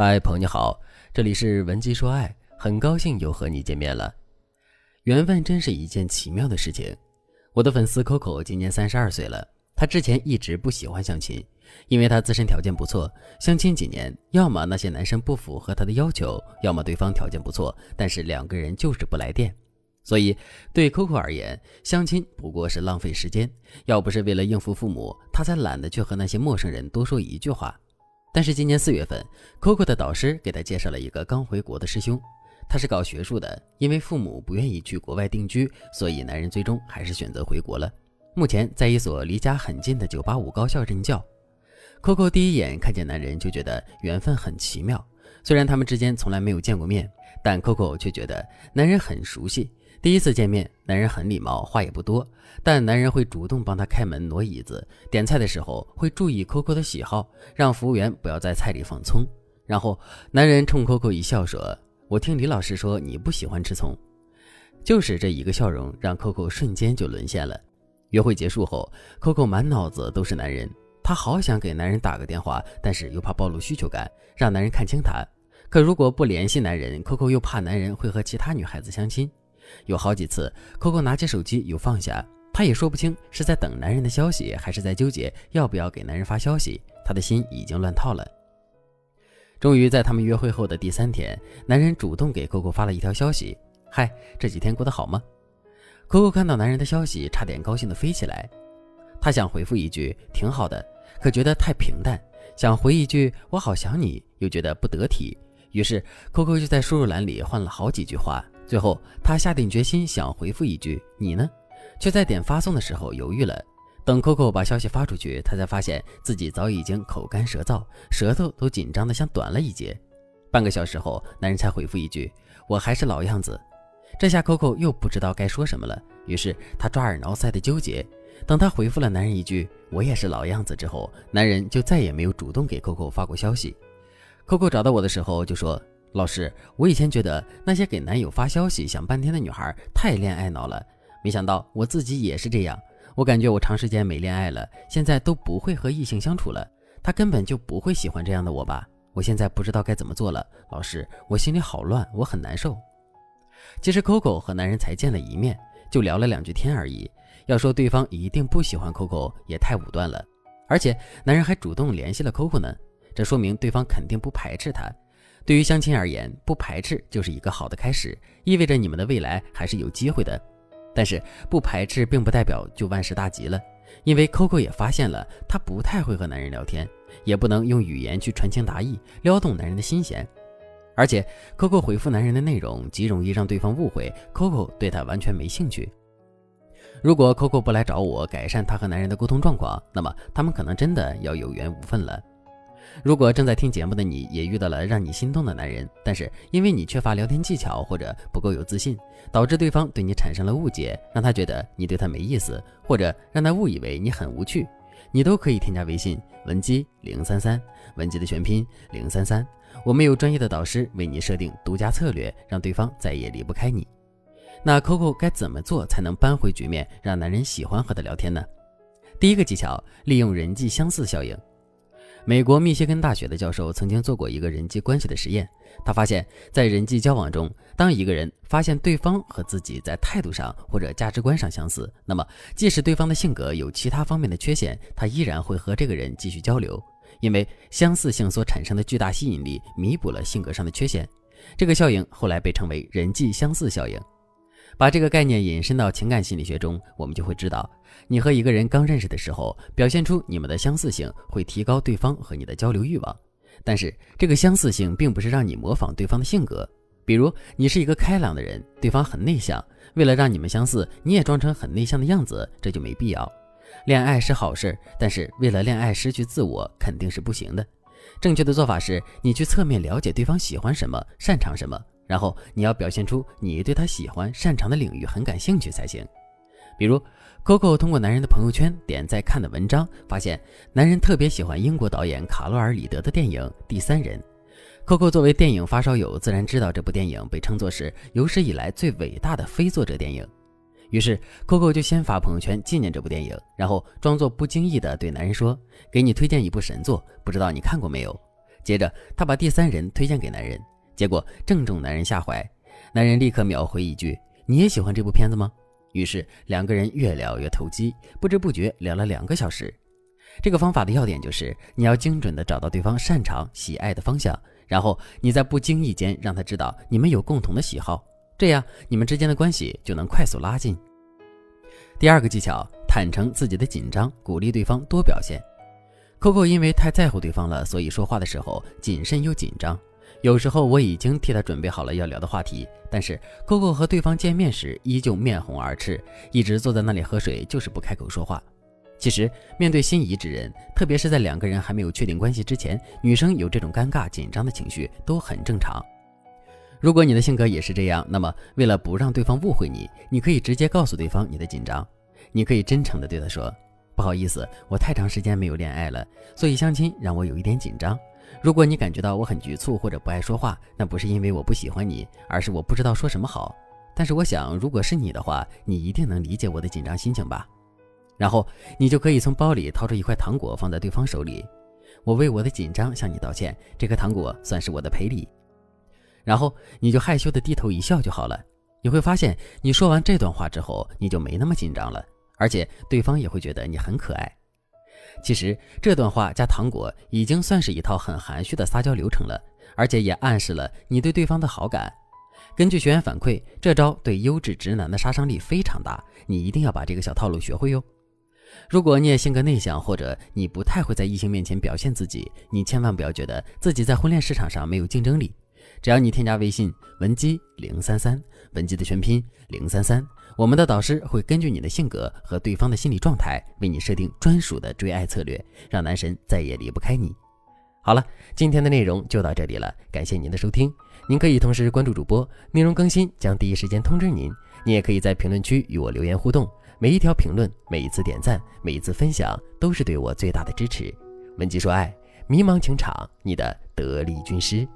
嗨，朋友你好，这里是文姬说爱，很高兴又和你见面了。缘分真是一件奇妙的事情。我的粉丝 Coco 今年三十二岁了，她之前一直不喜欢相亲，因为她自身条件不错，相亲几年，要么那些男生不符合她的要求，要么对方条件不错，但是两个人就是不来电。所以对 Coco 而言，相亲不过是浪费时间。要不是为了应付父母，她才懒得去和那些陌生人多说一句话。但是今年四月份，Coco 的导师给他介绍了一个刚回国的师兄，他是搞学术的，因为父母不愿意去国外定居，所以男人最终还是选择回国了。目前在一所离家很近的985高校任教。Coco 第一眼看见男人就觉得缘分很奇妙，虽然他们之间从来没有见过面，但 Coco 却觉得男人很熟悉。第一次见面，男人很礼貌，话也不多，但男人会主动帮他开门、挪椅子，点菜的时候会注意 Coco 的喜好，让服务员不要在菜里放葱。然后男人冲 Coco 一笑说：“我听李老师说你不喜欢吃葱。”就是这一个笑容，让 Coco 瞬间就沦陷了。约会结束后，Coco 满脑子都是男人，她好想给男人打个电话，但是又怕暴露需求感，让男人看清她。可如果不联系男人，Coco 又怕男人会和其他女孩子相亲。有好几次，Coco 拿起手机又放下，她也说不清是在等男人的消息，还是在纠结要不要给男人发消息。她的心已经乱套了。终于在他们约会后的第三天，男人主动给 Coco 发了一条消息：“嗨，这几天过得好吗？”Coco 看到男人的消息，差点高兴的飞起来。她想回复一句“挺好的”，可觉得太平淡；想回一句“我好想你”，又觉得不得体。于是，Coco 就在输入栏里换了好几句话。最后，他下定决心想回复一句“你呢”，却在点发送的时候犹豫了。等 Coco 把消息发出去，他才发现自己早已经口干舌燥，舌头都紧张的像短了一截。半个小时后，男人才回复一句：“我还是老样子。”这下 Coco 又不知道该说什么了，于是他抓耳挠腮的纠结。等他回复了男人一句“我也是老样子”之后，男人就再也没有主动给 Coco 发过消息。Coco 找到我的时候就说。老师，我以前觉得那些给男友发消息想半天的女孩太恋爱脑了，没想到我自己也是这样。我感觉我长时间没恋爱了，现在都不会和异性相处了。他根本就不会喜欢这样的我吧？我现在不知道该怎么做了。老师，我心里好乱，我很难受。其实 Coco 和男人才见了一面，就聊了两句天而已。要说对方一定不喜欢 Coco，也太武断了。而且男人还主动联系了 Coco 呢，这说明对方肯定不排斥他。对于相亲而言，不排斥就是一个好的开始，意味着你们的未来还是有机会的。但是不排斥并不代表就万事大吉了，因为 Coco 也发现了她不太会和男人聊天，也不能用语言去传情达意，撩动男人的心弦。而且 Coco 回复男人的内容极容易让对方误会 Coco 对他完全没兴趣。如果 Coco 不来找我改善她和男人的沟通状况，那么他们可能真的要有缘无分了。如果正在听节目的你也遇到了让你心动的男人，但是因为你缺乏聊天技巧或者不够有自信，导致对方对你产生了误解，让他觉得你对他没意思，或者让他误以为你很无趣，你都可以添加微信文姬零三三，文姬的全拼零三三，我们有专业的导师为你设定独家策略，让对方再也离不开你。那 Coco 该怎么做才能扳回局面，让男人喜欢和他聊天呢？第一个技巧，利用人际相似效应。美国密歇根大学的教授曾经做过一个人际关系的实验，他发现，在人际交往中，当一个人发现对方和自己在态度上或者价值观上相似，那么即使对方的性格有其他方面的缺陷，他依然会和这个人继续交流，因为相似性所产生的巨大吸引力弥补了性格上的缺陷。这个效应后来被称为人际相似效应。把这个概念引申到情感心理学中，我们就会知道，你和一个人刚认识的时候，表现出你们的相似性，会提高对方和你的交流欲望。但是，这个相似性并不是让你模仿对方的性格。比如，你是一个开朗的人，对方很内向，为了让你们相似，你也装成很内向的样子，这就没必要。恋爱是好事，但是为了恋爱失去自我，肯定是不行的。正确的做法是，你去侧面了解对方喜欢什么，擅长什么。然后你要表现出你对他喜欢、擅长的领域很感兴趣才行。比如，Coco 通过男人的朋友圈点赞看的文章，发现男人特别喜欢英国导演卡洛尔·里德的电影《第三人》。Coco 作为电影发烧友，自然知道这部电影被称作是有史以来最伟大的非作者电影。于是，Coco 就先发朋友圈纪念这部电影，然后装作不经意的对男人说：“给你推荐一部神作，不知道你看过没有？”接着，他把第三人推荐给男人，结果正中男人下怀。男人立刻秒回一句：“你也喜欢这部片子吗？”于是两个人越聊越投机，不知不觉聊了两个小时。这个方法的要点就是，你要精准的找到对方擅长、喜爱的方向，然后你在不经意间让他知道你们有共同的喜好，这样你们之间的关系就能快速拉近。第二个技巧，坦诚自己的紧张，鼓励对方多表现。Coco 因为太在乎对方了，所以说话的时候谨慎又紧张。有时候我已经替他准备好了要聊的话题，但是 Coco 和对方见面时依旧面红耳赤，一直坐在那里喝水，就是不开口说话。其实面对心仪之人，特别是在两个人还没有确定关系之前，女生有这种尴尬紧张的情绪都很正常。如果你的性格也是这样，那么为了不让对方误会你，你可以直接告诉对方你的紧张，你可以真诚地对他说。不好意思，我太长时间没有恋爱了，所以相亲让我有一点紧张。如果你感觉到我很局促或者不爱说话，那不是因为我不喜欢你，而是我不知道说什么好。但是我想，如果是你的话，你一定能理解我的紧张心情吧。然后你就可以从包里掏出一块糖果放在对方手里，我为我的紧张向你道歉，这颗糖果算是我的赔礼。然后你就害羞的低头一笑就好了。你会发现，你说完这段话之后，你就没那么紧张了。而且对方也会觉得你很可爱。其实这段话加糖果已经算是一套很含蓄的撒娇流程了，而且也暗示了你对对方的好感。根据学员反馈，这招对优质直男的杀伤力非常大，你一定要把这个小套路学会哟。如果你也性格内向，或者你不太会在异性面前表现自己，你千万不要觉得自己在婚恋市场上没有竞争力。只要你添加微信文姬零三三，文姬的全拼零三三。我们的导师会根据你的性格和对方的心理状态，为你设定专属的追爱策略，让男神再也离不开你。好了，今天的内容就到这里了，感谢您的收听。您可以同时关注主播，内容更新将第一时间通知您。您也可以在评论区与我留言互动，每一条评论、每一次点赞、每一次分享，都是对我最大的支持。文姬说爱，迷茫情场，你的得力军师。